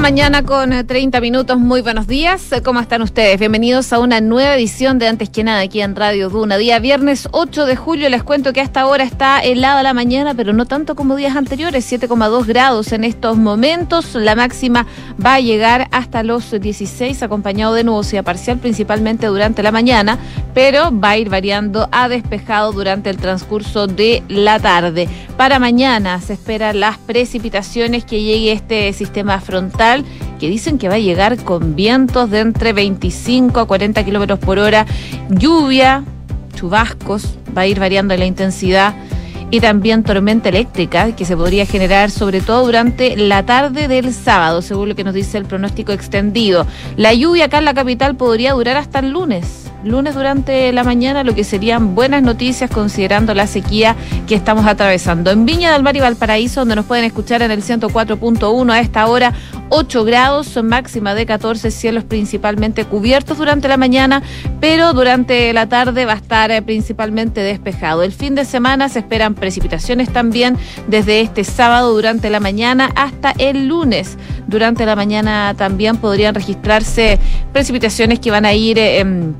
mañana con 30 eh, minutos, muy buenos días. Eh, ¿Cómo están ustedes? Bienvenidos a una nueva edición de Antes que nada aquí en Radio Duna. Día viernes 8 de julio, les cuento que hasta ahora está helada la mañana, pero no tanto como días anteriores, 7,2 grados en estos momentos. La máxima va a llegar hasta los 16, acompañado de nubosidad parcial, principalmente durante la mañana, pero va a ir variando a despejado durante el transcurso de la tarde. Para mañana se esperan las precipitaciones que llegue este sistema frontal que dicen que va a llegar con vientos de entre 25 a 40 kilómetros por hora, lluvia, chubascos, va a ir variando la intensidad y también tormenta eléctrica que se podría generar sobre todo durante la tarde del sábado, según lo que nos dice el pronóstico extendido. La lluvia acá en la capital podría durar hasta el lunes lunes durante la mañana, lo que serían buenas noticias considerando la sequía que estamos atravesando. En Viña del Mar y Valparaíso, donde nos pueden escuchar en el 104.1 a esta hora, 8 grados, máxima de 14, cielos principalmente cubiertos durante la mañana, pero durante la tarde va a estar eh, principalmente despejado. El fin de semana se esperan precipitaciones también desde este sábado durante la mañana hasta el lunes. Durante la mañana también podrían registrarse precipitaciones que van a ir... Eh,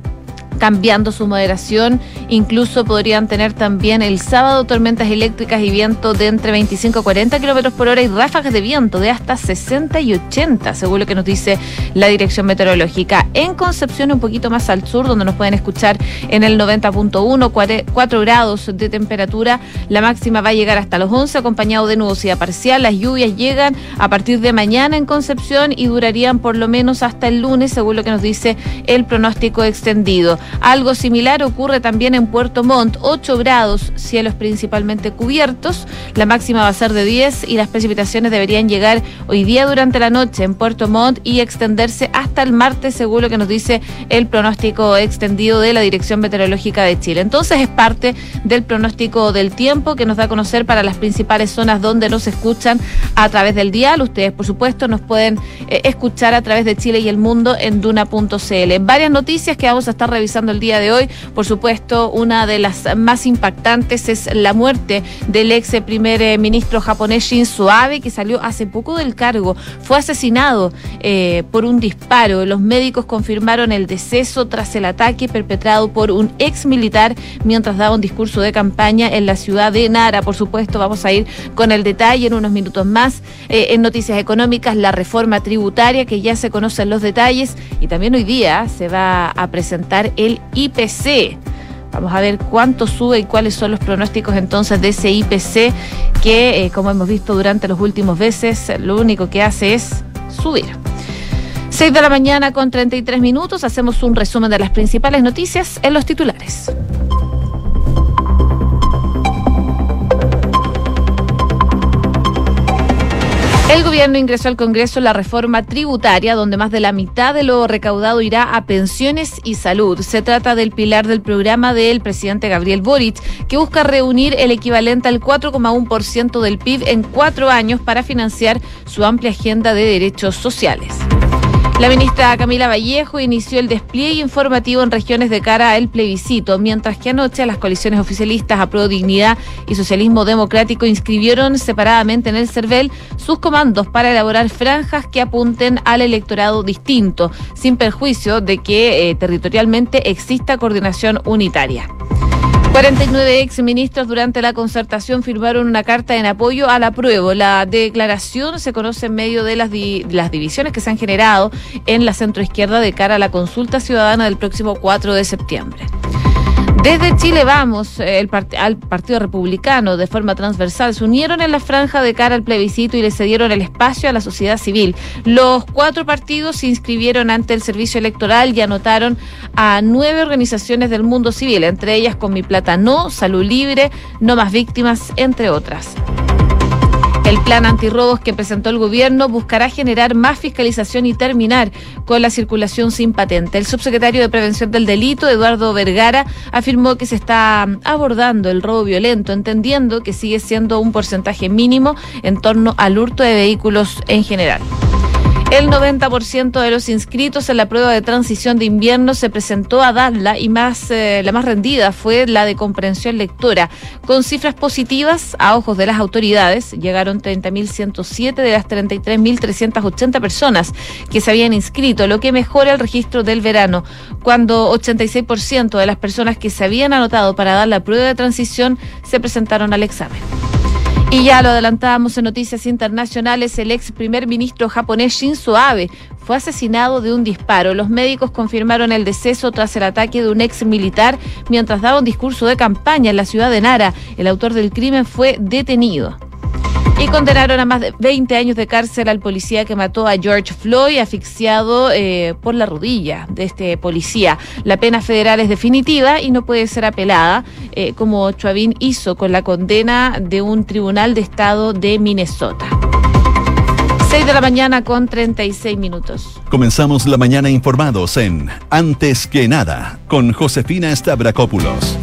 cambiando su moderación. Incluso podrían tener también el sábado tormentas eléctricas y viento de entre 25 a 40 kilómetros por hora y ráfagas de viento de hasta 60 y 80, según lo que nos dice la dirección meteorológica. En Concepción, un poquito más al sur, donde nos pueden escuchar en el 90.1, 4 grados de temperatura. La máxima va a llegar hasta los 11, acompañado de nubosidad parcial. Las lluvias llegan a partir de mañana en Concepción y durarían por lo menos hasta el lunes, según lo que nos dice el pronóstico extendido. Algo similar ocurre también en Puerto Montt, 8 grados, cielos principalmente cubiertos, la máxima va a ser de 10 y las precipitaciones deberían llegar hoy día durante la noche en Puerto Montt y extenderse hasta el martes, según lo que nos dice el pronóstico extendido de la Dirección Meteorológica de Chile. Entonces es parte del pronóstico del tiempo que nos da a conocer para las principales zonas donde nos escuchan a través del dial. Ustedes, por supuesto, nos pueden eh, escuchar a través de Chile y el mundo en duna.cl. Varias noticias que vamos a estar revisando el día de hoy. Por supuesto, una de las más impactantes es la muerte del ex primer eh, ministro japonés Shinzo Abe, que salió hace poco del cargo. Fue asesinado eh, por un disparo. Los médicos confirmaron el deceso tras el ataque perpetrado por un ex militar mientras daba un discurso de campaña en la ciudad de Nara. Por supuesto, vamos a ir con el detalle en unos minutos más. Eh, en noticias económicas, la reforma tributaria, que ya se conocen los detalles, y también hoy día se va a presentar el IPC. Vamos a ver cuánto sube y cuáles son los pronósticos entonces de ese IPC que, eh, como hemos visto durante los últimos meses, lo único que hace es subir. 6 de la mañana con 33 minutos, hacemos un resumen de las principales noticias en los titulares. El gobierno ingresó al Congreso la reforma tributaria, donde más de la mitad de lo recaudado irá a pensiones y salud. Se trata del pilar del programa del presidente Gabriel Boric, que busca reunir el equivalente al 4,1% del PIB en cuatro años para financiar su amplia agenda de derechos sociales. La ministra Camila Vallejo inició el despliegue informativo en regiones de cara al plebiscito, mientras que anoche las coaliciones oficialistas Pro Dignidad y Socialismo Democrático inscribieron separadamente en el CERVEL sus comandos para elaborar franjas que apunten al electorado distinto, sin perjuicio de que eh, territorialmente exista coordinación unitaria. 49 exministros durante la concertación firmaron una carta en apoyo al apruebo. La declaración se conoce en medio de las, las divisiones que se han generado en la centroizquierda de cara a la consulta ciudadana del próximo 4 de septiembre. Desde Chile vamos, el al Partido Republicano de forma transversal se unieron en la franja de cara al plebiscito y le cedieron el espacio a la sociedad civil. Los cuatro partidos se inscribieron ante el servicio electoral y anotaron a nueve organizaciones del mundo civil, entre ellas Con Mi Plata No, Salud Libre, No Más Víctimas, entre otras. El plan antirrobos que presentó el gobierno buscará generar más fiscalización y terminar con la circulación sin patente. El subsecretario de Prevención del Delito, Eduardo Vergara, afirmó que se está abordando el robo violento, entendiendo que sigue siendo un porcentaje mínimo en torno al hurto de vehículos en general. El 90% de los inscritos en la prueba de transición de invierno se presentó a darla y más eh, la más rendida fue la de comprensión lectora. Con cifras positivas a ojos de las autoridades, llegaron 30.107 de las 33.380 personas que se habían inscrito, lo que mejora el registro del verano, cuando 86% de las personas que se habían anotado para dar la prueba de transición se presentaron al examen. Y ya lo adelantábamos en noticias internacionales, el ex primer ministro japonés Shinzo Abe fue asesinado de un disparo. Los médicos confirmaron el deceso tras el ataque de un ex militar mientras daba un discurso de campaña en la ciudad de Nara. El autor del crimen fue detenido. Y condenaron a más de 20 años de cárcel al policía que mató a George Floyd, asfixiado eh, por la rodilla de este policía. La pena federal es definitiva y no puede ser apelada, eh, como Chuavín hizo con la condena de un tribunal de estado de Minnesota. 6 de la mañana con 36 minutos. Comenzamos la mañana informados en Antes que nada con Josefina Stavrakopoulos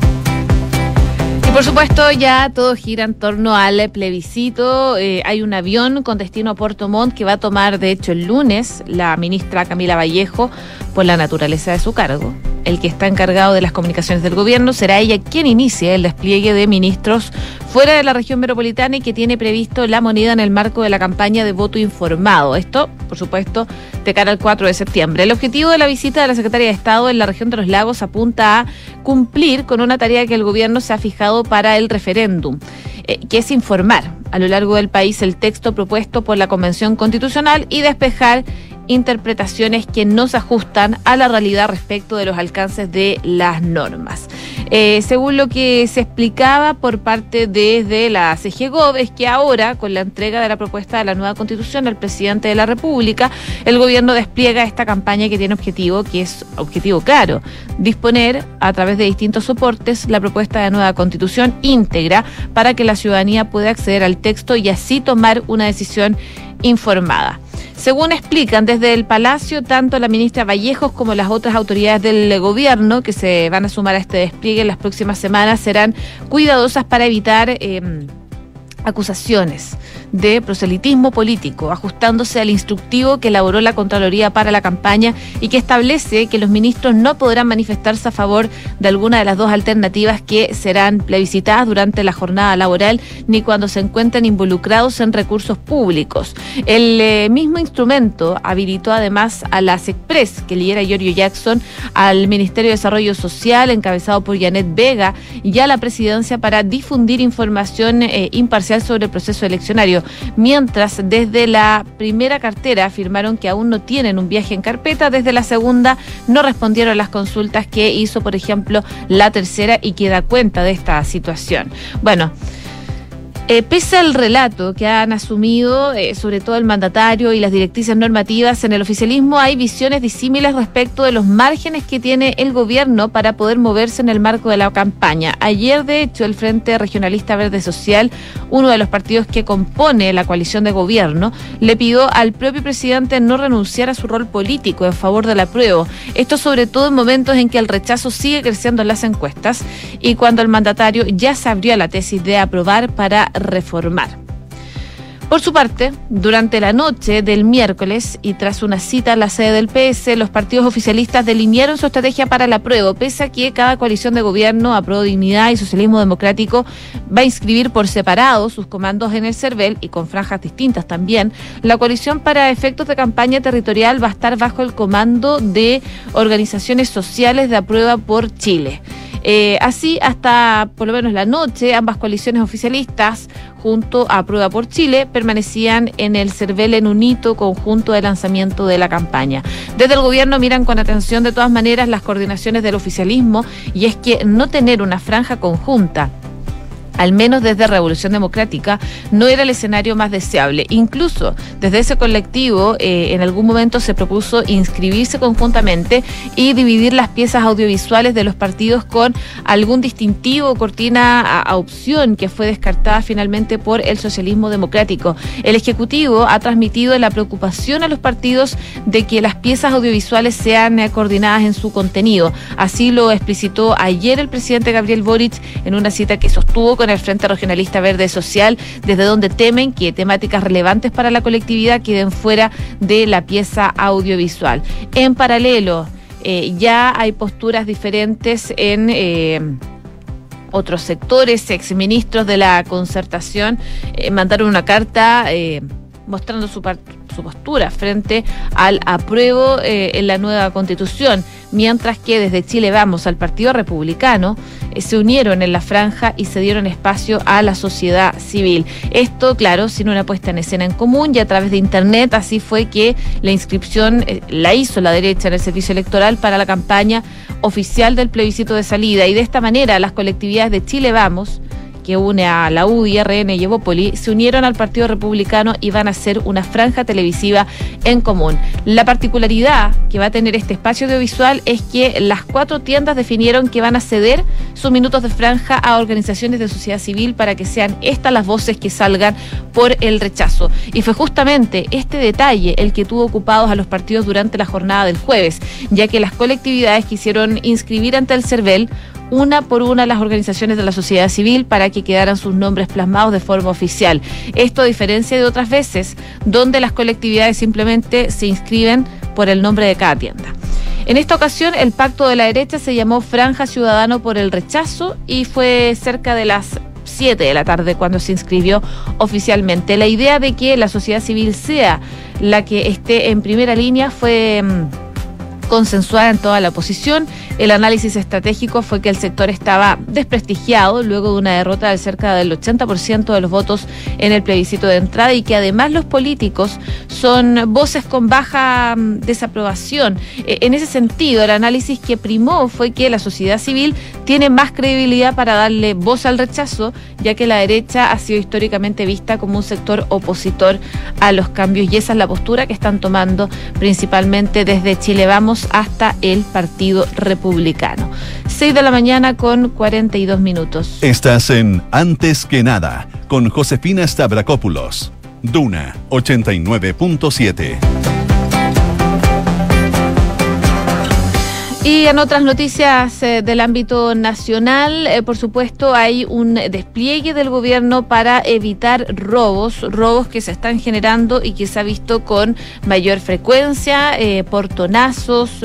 por supuesto, ya todo gira en torno al plebiscito. Eh, hay un avión con destino a Puerto Montt que va a tomar, de hecho, el lunes la ministra Camila Vallejo por la naturaleza de su cargo el que está encargado de las comunicaciones del gobierno, será ella quien inicie el despliegue de ministros fuera de la región metropolitana y que tiene previsto la moneda en el marco de la campaña de voto informado. Esto, por supuesto, de cara al 4 de septiembre. El objetivo de la visita de la Secretaría de Estado en la región de los lagos apunta a cumplir con una tarea que el gobierno se ha fijado para el referéndum, eh, que es informar a lo largo del país el texto propuesto por la Convención Constitucional y despejar interpretaciones que no se ajustan a la realidad respecto de los alcances de las normas. Eh, según lo que se explicaba por parte desde la CGGOV, es que ahora, con la entrega de la propuesta de la nueva constitución al presidente de la República, el gobierno despliega esta campaña que tiene objetivo, que es objetivo claro, disponer a través de distintos soportes la propuesta de nueva constitución íntegra para que la ciudadanía pueda acceder al texto y así tomar una decisión informada. Según explican desde el Palacio, tanto la ministra Vallejos como las otras autoridades del gobierno que se van a sumar a este despliegue en las próximas semanas serán cuidadosas para evitar... Eh, acusaciones de proselitismo político, ajustándose al instructivo que elaboró la Contraloría para la campaña y que establece que los ministros no podrán manifestarse a favor de alguna de las dos alternativas que serán plebiscitadas durante la jornada laboral ni cuando se encuentren involucrados en recursos públicos. El eh, mismo instrumento habilitó además a las Express, que lidera Giorgio Jackson, al Ministerio de Desarrollo Social, encabezado por Janet Vega, y a la presidencia para difundir información eh, imparcial sobre el proceso eleccionario, mientras desde la primera cartera afirmaron que aún no tienen un viaje en carpeta, desde la segunda no respondieron las consultas que hizo, por ejemplo, la tercera y que da cuenta de esta situación. Bueno, eh, pese al relato que han asumido, eh, sobre todo el mandatario y las directrices normativas en el oficialismo, hay visiones disímiles respecto de los márgenes que tiene el gobierno para poder moverse en el marco de la campaña. Ayer, de hecho, el Frente Regionalista Verde Social, uno de los partidos que compone la coalición de gobierno, le pidió al propio presidente no renunciar a su rol político en favor del apruebo. Esto sobre todo en momentos en que el rechazo sigue creciendo en las encuestas y cuando el mandatario ya se abrió la tesis de aprobar para reformar. Por su parte, durante la noche del miércoles y tras una cita en la sede del PS, los partidos oficialistas delinearon su estrategia para la prueba, pese a que cada coalición de gobierno, a Pro Dignidad y Socialismo Democrático, va a inscribir por separado sus comandos en el CERVEL y con franjas distintas también. La coalición para efectos de campaña territorial va a estar bajo el comando de organizaciones sociales de aprueba por Chile. Eh, así, hasta por lo menos la noche, ambas coaliciones oficialistas, junto a Prueba por Chile, permanecían en el CERVEL en un hito conjunto de lanzamiento de la campaña. Desde el gobierno miran con atención de todas maneras las coordinaciones del oficialismo y es que no tener una franja conjunta al menos desde Revolución Democrática, no era el escenario más deseable. Incluso desde ese colectivo, eh, en algún momento se propuso inscribirse conjuntamente y dividir las piezas audiovisuales de los partidos con algún distintivo cortina a, opción que fue descartada finalmente por el socialismo democrático. El Ejecutivo ha transmitido la preocupación a los partidos de que las piezas audiovisuales sean eh, coordinadas en su contenido. Así lo explicitó ayer el presidente Gabriel Boric en una cita que sostuvo con en el Frente Regionalista Verde Social, desde donde temen que temáticas relevantes para la colectividad queden fuera de la pieza audiovisual. En paralelo, eh, ya hay posturas diferentes en eh, otros sectores, exministros de la concertación eh, mandaron una carta mostrando su, postura frente al apruebo eh, en la nueva constitución, mientras que desde Chile Vamos al Partido Republicano eh, se unieron en la franja y se dieron espacio a la sociedad civil. Esto, claro, sin una puesta en escena en común y a través de Internet, así fue que la inscripción eh, la hizo la derecha en el servicio electoral para la campaña oficial del plebiscito de salida y de esta manera las colectividades de Chile Vamos que une a la UDI, RN y Evópoli, se unieron al Partido Republicano y van a hacer una franja televisiva en común. La particularidad que va a tener este espacio audiovisual es que las cuatro tiendas definieron que van a ceder sus minutos de franja a organizaciones de sociedad civil para que sean estas las voces que salgan por el rechazo. Y fue justamente este detalle el que tuvo ocupados a los partidos durante la jornada del jueves, ya que las colectividades quisieron inscribir ante el CERVEL una por una las organizaciones de la sociedad civil para que quedaran sus nombres plasmados de forma oficial. Esto a diferencia de otras veces donde las colectividades simplemente se inscriben por el nombre de cada tienda. En esta ocasión, el pacto de la derecha se llamó Franja Ciudadano por el Rechazo y fue cerca de las 7 de la tarde cuando se inscribió oficialmente. La idea de que la sociedad civil sea la que esté en primera línea fue mm, consensuada en toda la oposición el análisis estratégico fue que el sector estaba desprestigiado luego de una derrota de cerca del 80% de los votos en el plebiscito de entrada y que además los políticos son voces con baja mm, desaprobación. E, en ese sentido, el análisis que primó fue que la sociedad civil tiene más credibilidad para darle voz al rechazo, ya que la derecha ha sido históricamente vista como un sector opositor a los cambios y esa es la postura que están tomando principalmente desde Chile Vamos hasta el Partido Republicano republicano. 6 de la mañana con 42 minutos. Estás en Antes que nada con Josefina Stavrakopoulos. Duna 89.7. Y en otras noticias eh, del ámbito nacional, eh, por supuesto, hay un despliegue del gobierno para evitar robos, robos que se están generando y que se ha visto con mayor frecuencia, eh, portonazos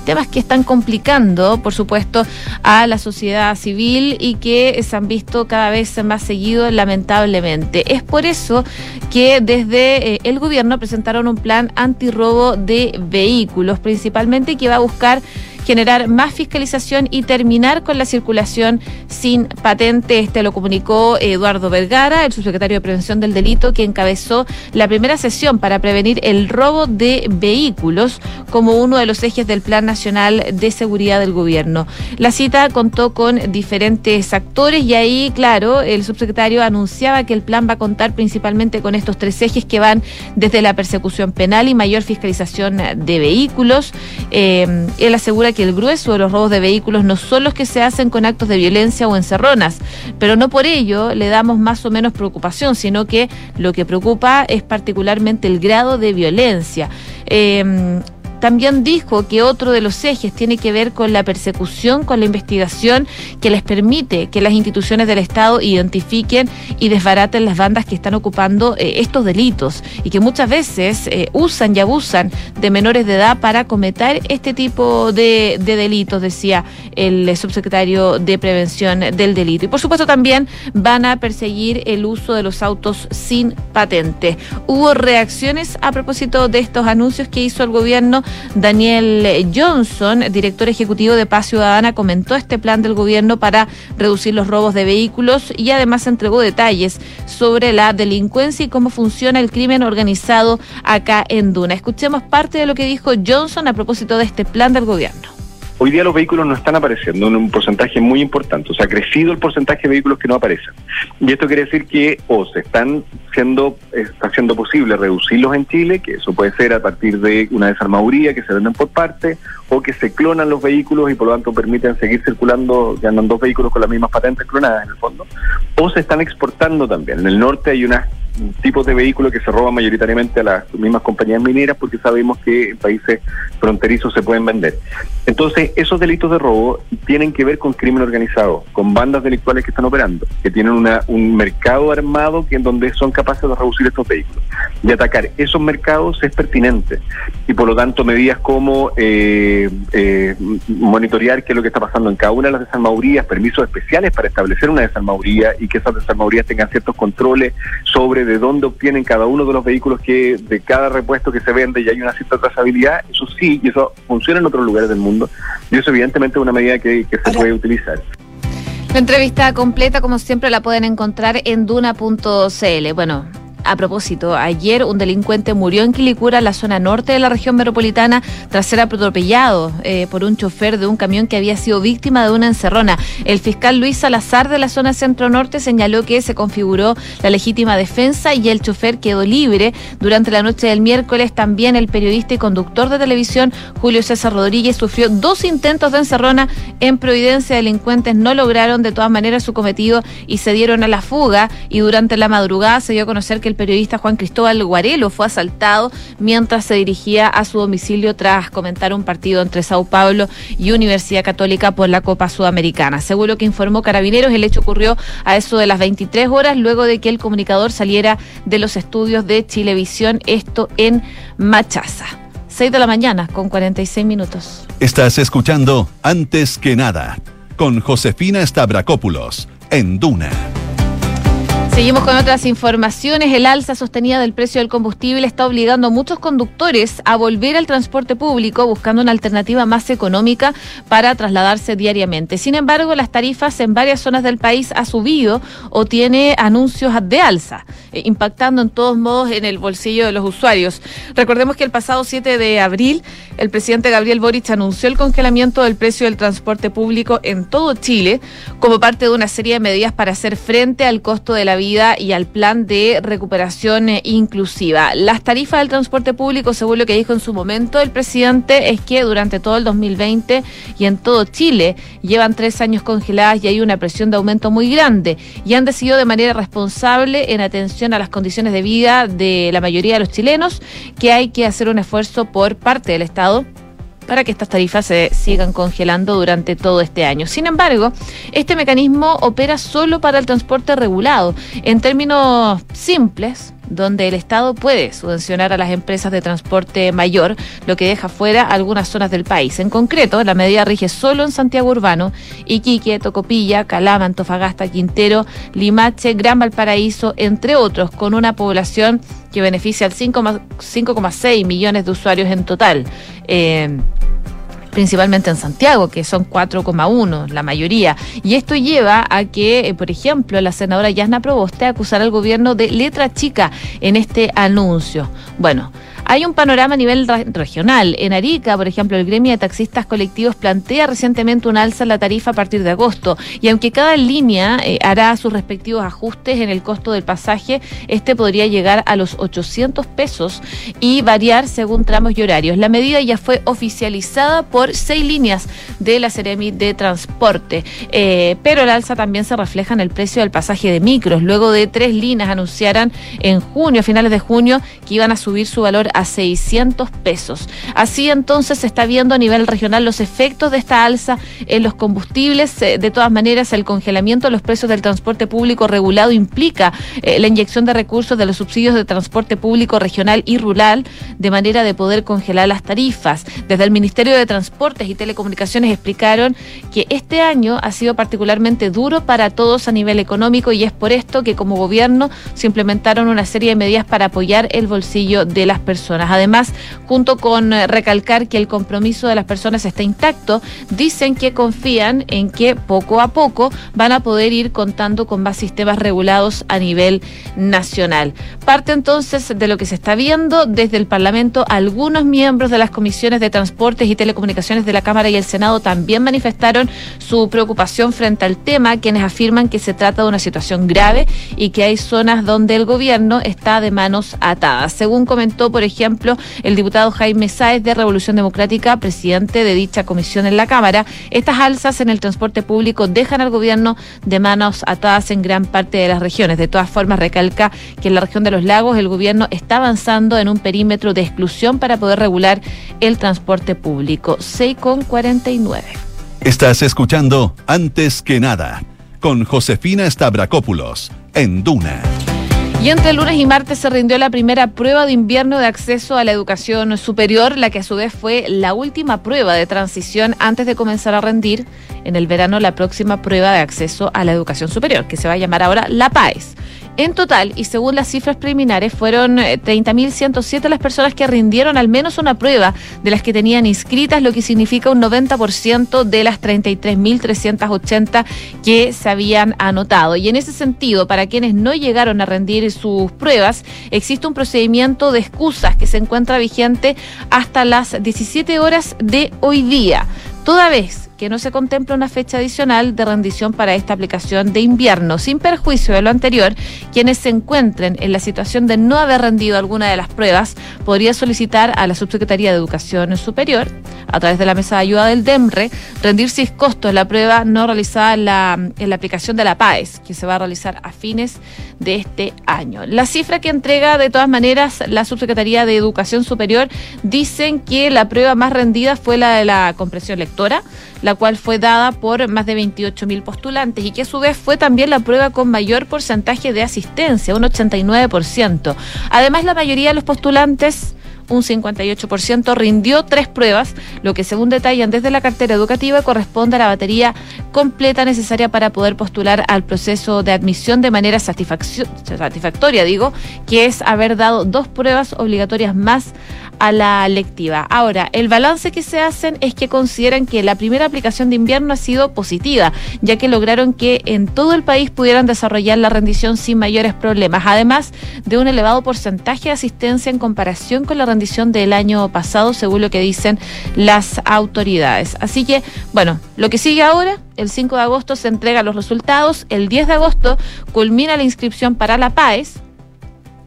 temas que están complicando, por supuesto, a la sociedad civil y que se han visto cada vez más seguidos, lamentablemente. Es por eso que desde eh, el gobierno presentaron un plan antirrobo de vehículos, principalmente que va a buscar generar más fiscalización y terminar con la circulación sin patente. Este lo comunicó Eduardo Vergara, el subsecretario de Prevención del Delito, que encabezó la primera sesión para prevenir el robo de vehículos como uno de los ejes del Plan Nacional de Seguridad del Gobierno. La cita contó con diferentes actores y ahí, claro, el subsecretario anunciaba que el plan va a contar principalmente con estos tres ejes que van desde la persecución penal y mayor fiscalización de vehículos. Eh, él asegura que el grueso de los robos de vehículos no son los que se hacen con actos de violencia o encerronas, pero no por ello le damos más o menos preocupación, sino que lo que preocupa es particularmente el grado de violencia. Eh, también dijo que otro de los ejes tiene que ver con la persecución, con la investigación que les permite que las instituciones del Estado identifiquen y desbaraten las bandas que están ocupando eh, estos delitos y que muchas veces eh, usan y abusan de menores de edad para cometer este tipo de, de delitos, decía el subsecretario de Prevención del Delito. Y por supuesto también van a perseguir el uso de los autos sin patente. Hubo reacciones a propósito de estos anuncios que hizo el gobierno Daniel Johnson, director ejecutivo de Paz Ciudadana, comentó este plan del gobierno para reducir los robos de vehículos y además entregó detalles sobre la delincuencia y cómo funciona el crimen organizado acá en Duna. Escuchemos parte de lo que dijo Johnson a propósito de este plan del gobierno hoy día los vehículos no están apareciendo en un porcentaje muy importante, o sea, ha crecido el porcentaje de vehículos que no aparecen. Y esto quiere decir que o se están siendo, está siendo posible reducirlos en Chile, que eso puede ser a partir de una desarmaduría que se venden por parte, o que se clonan los vehículos y por lo tanto permiten seguir circulando, que andan dos vehículos con las mismas patentes clonadas en el fondo, o se están exportando también. En el norte hay unas tipos de vehículos que se roban mayoritariamente a las mismas compañías mineras porque sabemos que en países fronterizos se pueden vender. Entonces, esos delitos de robo tienen que ver con crimen organizado, con bandas delictuales que están operando, que tienen una, un mercado armado que en donde son capaces de reducir estos vehículos. Y atacar esos mercados es pertinente. Y por lo tanto, medidas como eh, eh, monitorear qué es lo que está pasando en cada una de las desarmadurías, permisos especiales para establecer una desarmaduría y que esas desarmadurías tengan ciertos controles sobre de dónde obtienen cada uno de los vehículos que de cada repuesto que se vende y hay una cierta trazabilidad, eso sí, y eso funciona en otros lugares del mundo. Y eso evidentemente es una medida que, se puede utilizar. La entrevista completa, como siempre, la pueden encontrar en duna.cl. Bueno, a propósito, ayer un delincuente murió en Quilicura, la zona norte de la región metropolitana, tras ser atropellado eh, por un chofer de un camión que había sido víctima de una encerrona. El fiscal Luis Salazar de la zona centro-norte señaló que se configuró la legítima defensa y el chofer quedó libre. Durante la noche del miércoles, también el periodista y conductor de televisión Julio César Rodríguez sufrió dos intentos de encerrona en Providencia. Delincuentes no lograron de todas maneras su cometido y se dieron a la fuga. Y durante la madrugada se dio a conocer que el periodista Juan Cristóbal Guarelo fue asaltado mientras se dirigía a su domicilio tras comentar un partido entre Sao Paulo y Universidad Católica por la Copa Sudamericana. Seguro que informó Carabineros, el hecho ocurrió a eso de las 23 horas luego de que el comunicador saliera de los estudios de Chilevisión, esto en Machaza. 6 de la mañana con 46 minutos. Estás escuchando Antes que nada con Josefina Stavrakopoulos en Duna. Seguimos con otras informaciones. El alza sostenida del precio del combustible está obligando a muchos conductores a volver al transporte público buscando una alternativa más económica para trasladarse diariamente. Sin embargo, las tarifas en varias zonas del país ha subido o tiene anuncios de alza, eh, impactando en todos modos en el bolsillo de los usuarios. Recordemos que el pasado 7 de abril el presidente Gabriel Boric anunció el congelamiento del precio del transporte público en todo Chile como parte de una serie de medidas para hacer frente al costo de la vida y al plan de recuperación eh, inclusiva. Las tarifas del transporte público, según lo que dijo en su momento el presidente, es que durante todo el 2020 y en todo Chile llevan tres años congeladas y hay una presión de aumento muy grande y han decidido de manera responsable en atención a las condiciones de vida de la mayoría de los chilenos que hay que hacer un esfuerzo por parte del Estado para que estas tarifas se sigan congelando durante todo este año. Sin embargo, este mecanismo opera solo para el transporte regulado. En términos simples, donde el Estado puede subvencionar a las empresas de transporte mayor, lo que deja fuera algunas zonas del país. En concreto, la medida rige solo en Santiago Urbano, Iquique, Tocopilla, Calama, Antofagasta, Quintero, Limache, Gran Valparaíso, entre otros, con una población que beneficia al 5,6 millones de usuarios en total. Eh, principalmente en Santiago, que son 4,1 la mayoría. Y esto lleva a que, eh, por ejemplo, la senadora Yasna Proboste acusara al gobierno de letra chica en este anuncio. Bueno, hay un panorama a nivel regional. En Arica, por ejemplo, el gremio de taxistas colectivos plantea recientemente un alza en la tarifa a partir de agosto. Y aunque cada línea eh, hará sus respectivos ajustes en el costo del pasaje, este podría llegar a los 800 pesos y variar según tramos y horarios. La medida ya fue oficializada por seis líneas de la Ceremi de Transporte, eh, pero el alza también se refleja en el precio del pasaje de micros. Luego de tres líneas anunciaran en junio, a finales de junio, que iban a subir su valor a 600 pesos. Así entonces se está viendo a nivel regional los efectos de esta alza en los combustibles. Eh, de todas maneras, el congelamiento de los precios del transporte público regulado implica eh, la inyección de recursos de los subsidios de transporte público regional y rural de manera de poder congelar las tarifas. Desde el Ministerio de Transportes y Telecomunicaciones explicaron que este año ha sido particularmente duro para todos a nivel económico y es por esto que como gobierno se implementaron una serie de medidas para apoyar el bolsillo de las personas. Además, junto con eh, recalcar que el compromiso de las personas está intacto, dicen que confían en que poco a poco van a poder ir contando con más sistemas regulados a nivel nacional. Parte entonces de lo que se está viendo desde el Parlamento, algunos miembros de las comisiones de transportes y telecomunicaciones de la Cámara y el Senado también manifestaron su preocupación frente al tema, quienes afirman que se trata de una situación grave y que hay zonas donde el gobierno está de manos atadas. Según comentó, por ejemplo, ejemplo, el diputado Jaime Sáez de Revolución Democrática, presidente de dicha comisión en la Cámara. Estas alzas en el transporte público dejan al gobierno de manos atadas en gran parte de las regiones. De todas formas, recalca que en la región de los lagos el gobierno está avanzando en un perímetro de exclusión para poder regular el transporte público. 6,49. Estás escuchando Antes que nada con Josefina Stavrakopoulos en Duna. Y entre lunes y martes se rindió la primera prueba de invierno de acceso a la educación superior, la que a su vez fue la última prueba de transición antes de comenzar a rendir en el verano la próxima prueba de acceso a la educación superior, que se va a llamar ahora la PAES. En total, y según las cifras preliminares, fueron 30.107 eh, las personas que rindieron al menos una prueba de las que tenían inscritas, lo que significa un 90% de las 33.380 que se habían anotado. Y en ese sentido, para quienes no llegaron a rendir sus pruebas, existe un procedimiento de excusas que se encuentra vigente hasta las 17 horas de hoy día. Toda vez que no se contempla una fecha adicional de rendición para esta aplicación de invierno. Sin perjuicio de lo anterior, quienes se encuentren en la situación de no haber rendido alguna de las pruebas podría solicitar a la Subsecretaría de Educación Superior, a través de la mesa de ayuda del DEMRE, rendir sin costo la prueba no realizada en la, aplicación de la PAES, que se va a realizar a fines de este año. La cifra que entrega de todas maneras la Subsecretaría de Educación Superior dicen que la prueba más rendida fue la de la compresión lectora, cual fue dada por más de 28 mil postulantes y que a su vez fue también la prueba con mayor porcentaje de asistencia, un 89%. Además, la mayoría de los postulantes un 58%, rindió tres pruebas, lo que según detallan desde la cartera educativa corresponde a la batería completa necesaria para poder postular al proceso de admisión de manera satisfactoria, digo, que es haber dado dos pruebas obligatorias más a la lectiva. Ahora, el balance que se hacen es que consideran que la primera aplicación de invierno ha sido positiva, ya que lograron que en todo el país pudieran desarrollar la rendición sin mayores problemas, además de un elevado porcentaje de asistencia en comparación con la rendición del año pasado, según lo que dicen las autoridades. Así que, bueno, lo que sigue ahora el 5 de agosto se entregan los resultados, el 10 de agosto culmina la inscripción para la PAES,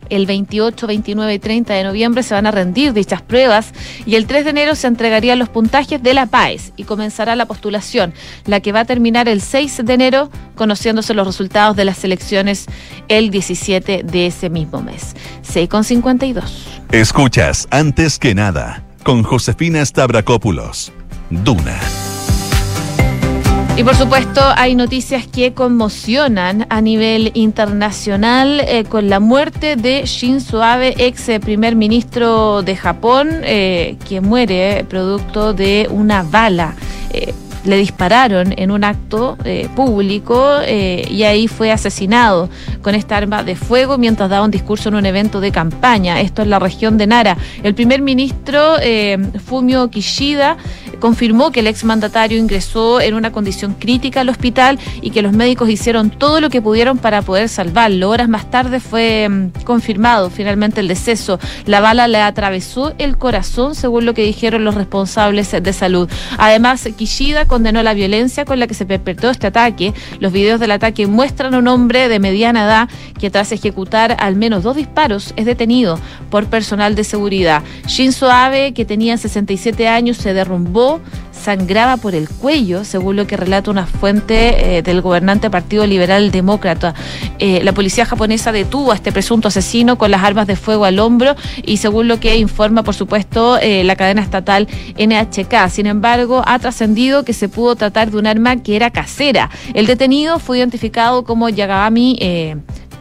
el 28, 29 y 30 de noviembre se van a rendir dichas pruebas y el 3 de enero se entregarían los puntajes de la PAES y comenzará la postulación, la que va a terminar el 6 de enero conociéndose los resultados de las elecciones el 17 de ese mismo mes. 6,52. Escuchas antes que nada con Josefina Stavrakopoulos. Duna. Y por supuesto hay noticias que conmocionan a nivel internacional eh, con la muerte de Shinzo Abe, ex primer ministro de Japón, eh, que muere producto de una bala. Eh, le dispararon en un acto eh, público eh, y ahí fue asesinado con esta arma de fuego mientras daba un discurso en un evento de campaña. Esto es la región de Nara. El primer ministro eh, Fumio Kishida confirmó que el exmandatario ingresó en una condición crítica al hospital y que los médicos hicieron todo lo que pudieron para poder salvarlo. Horas más tarde fue mm, confirmado finalmente el deceso. La bala le atravesó el corazón, según lo que dijeron los responsables de salud. Además, Kishida condenó la violencia con la que se perpetró este ataque. Los videos del ataque muestran a un hombre de mediana edad que tras ejecutar al menos dos disparos es detenido por personal de seguridad. Shinzo Abe, que tenía 67 años, se derrumbó sangraba por el cuello, según lo que relata una fuente eh, del gobernante Partido Liberal Demócrata. Eh, la policía japonesa detuvo a este presunto asesino con las armas de fuego al hombro y según lo que informa, por supuesto, eh, la cadena estatal NHK. Sin embargo, ha trascendido que se pudo tratar de un arma que era casera. El detenido fue identificado como Yagami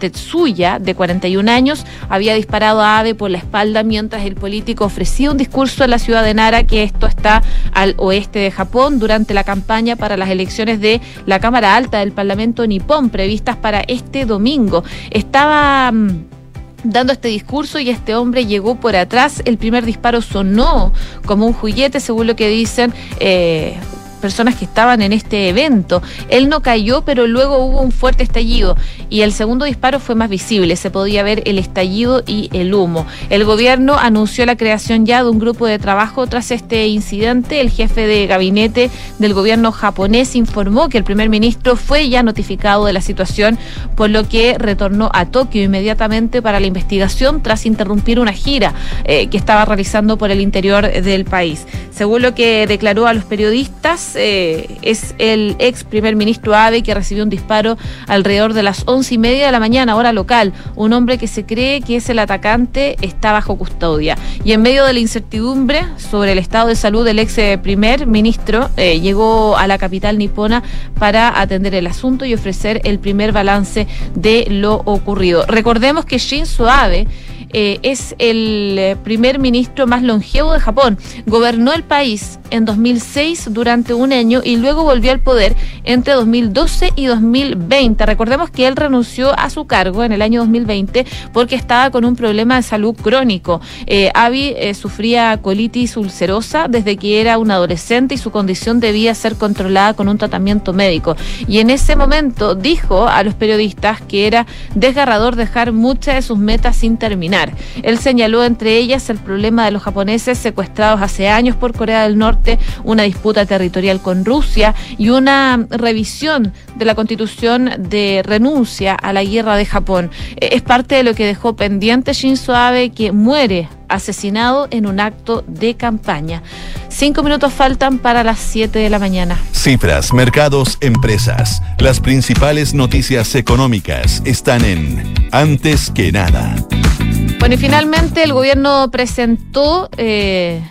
Tetsuya, de 41 años, había disparado a Abe por la espalda mientras el político ofrecía un discurso en la ciudad de Nara, que esto está al oeste de Japón, durante la campaña para las elecciones de la Cámara Alta del Parlamento nipón, previstas para este domingo. Estaba mm, dando este discurso y este hombre llegó por atrás. El primer disparo sonó como un juguete, según lo que dicen. Eh, personas que estaban en este evento. Él no cayó, pero luego hubo un fuerte estallido y el segundo disparo fue más visible. Se podía ver el estallido y el humo. El gobierno anunció la creación ya de un grupo de trabajo tras este incidente. El jefe de gabinete del gobierno japonés informó que el primer ministro fue ya notificado de la situación, por lo que retornó a Tokio inmediatamente para la investigación tras interrumpir una gira eh, que estaba realizando por el interior del país. Según lo que declaró a los periodistas, eh, es el ex primer ministro Abe que recibió un disparo alrededor de las once y media de la mañana, hora local. Un hombre que se cree que es el atacante está bajo custodia. Y en medio de la incertidumbre sobre el estado de salud del ex eh, primer ministro, eh, llegó a la capital nipona para atender el asunto y ofrecer el primer balance de lo ocurrido. Recordemos que Shinzo Abe es el primer ministro más longevo de Japón. Gobernó el país en 2006 durante un año y luego volvió al poder entre 2012 y 2020. Recordemos que él renunció a su cargo en el año 2020 porque estaba con un problema de salud crónico. Eh, Avi eh, sufría colitis ulcerosa desde que era un adolescente y su condición debía ser controlada con un tratamiento médico. Y en ese momento dijo a los periodistas que era desgarrador dejar muchas de sus metas sin terminar. Él señaló entre ellas el problema de los japoneses secuestrados hace años por Corea del Norte, una disputa territorial con Rusia y una revisión de la constitución de renuncia a la guerra de Japón. Eh, es parte de lo que dejó pendiente Shinzo Abe, que muere asesinado en un acto de campaña. Cinco minutos faltan para las siete de la mañana. Cifras, mercados, empresas. Las principales noticias económicas están en Antes que nada. Bueno, y finalmente el gobierno presentó eh,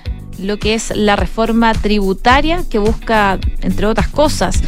lo que es la reforma tributaria que busca, entre otras cosas,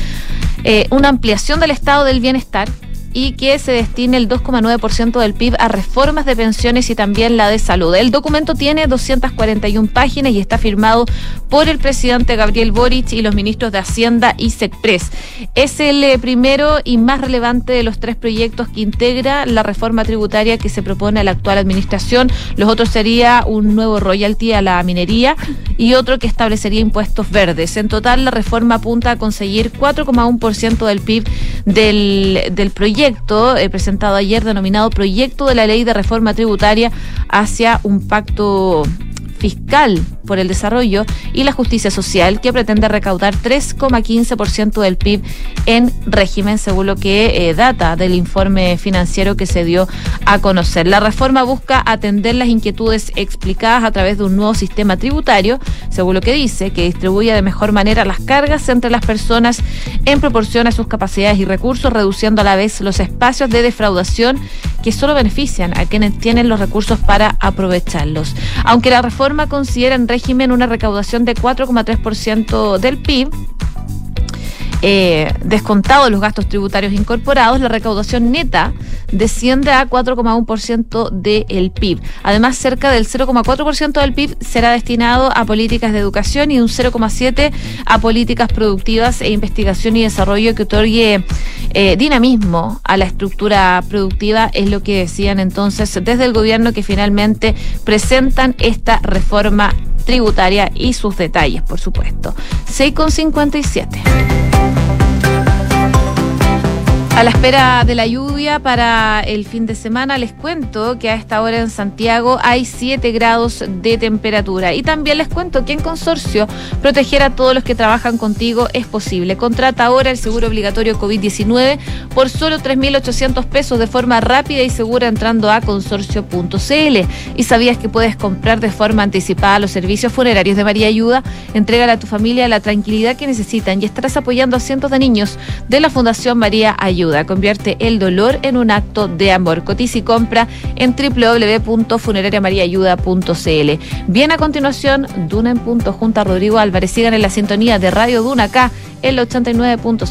eh, una ampliación del estado del bienestar y que se destine el 2,9% del PIB a reformas de pensiones y también la de salud. El documento tiene 241 páginas y está firmado por el presidente Gabriel Boric y los ministros de Hacienda y SECPRES. Es el eh, primero y más relevante de los tres proyectos que integra la reforma tributaria que se propone a la actual administración. Los otros sería un nuevo royalty a la minería y otro que establecería impuestos verdes. En total, la reforma apunta a conseguir 4,1% del PIB del, del proyecto proyecto eh, presentado ayer denominado Proyecto de la Ley de Reforma Tributaria hacia un pacto fiscal por el desarrollo y la justicia social que pretende recaudar 3,15% del PIB en régimen, según lo que eh, data del informe financiero que se dio a conocer. La reforma busca atender las inquietudes explicadas a través de un nuevo sistema tributario, según lo que dice, que distribuye de mejor manera las cargas entre las personas en proporción a sus capacidades y recursos, reduciendo a la vez los espacios de defraudación que solo benefician a quienes tienen los recursos para aprovecharlos. Aunque la reforma considera en régimen una recaudación de 4,3% del PIB eh, descontado los gastos tributarios incorporados, la recaudación neta desciende a 4,1% del PIB. Además, cerca del 0,4% del PIB será destinado a políticas de educación y un 0,7% a políticas productivas e investigación y desarrollo que otorgue eh, dinamismo a la estructura productiva, es lo que decían entonces desde el gobierno que finalmente presentan esta reforma tributaria y sus detalles, por supuesto. 6,57. A la espera de la lluvia para el fin de semana, les cuento que a esta hora en Santiago hay 7 grados de temperatura. Y también les cuento que en Consorcio proteger a todos los que trabajan contigo es posible. Contrata ahora el seguro obligatorio COVID-19 por solo 3.800 pesos de forma rápida y segura entrando a consorcio.cl. ¿Y sabías que puedes comprar de forma anticipada los servicios funerarios de María Ayuda? Entrega a tu familia la tranquilidad que necesitan y estarás apoyando a cientos de niños de la Fundación María Ayuda. Convierte el dolor en un acto de amor. Cotiza y compra en www.funerariamariaayuda.cl. Bien a continuación, Duna en punto junto a Rodrigo Álvarez. Sigan en la sintonía de Radio Duna acá en el 89.7.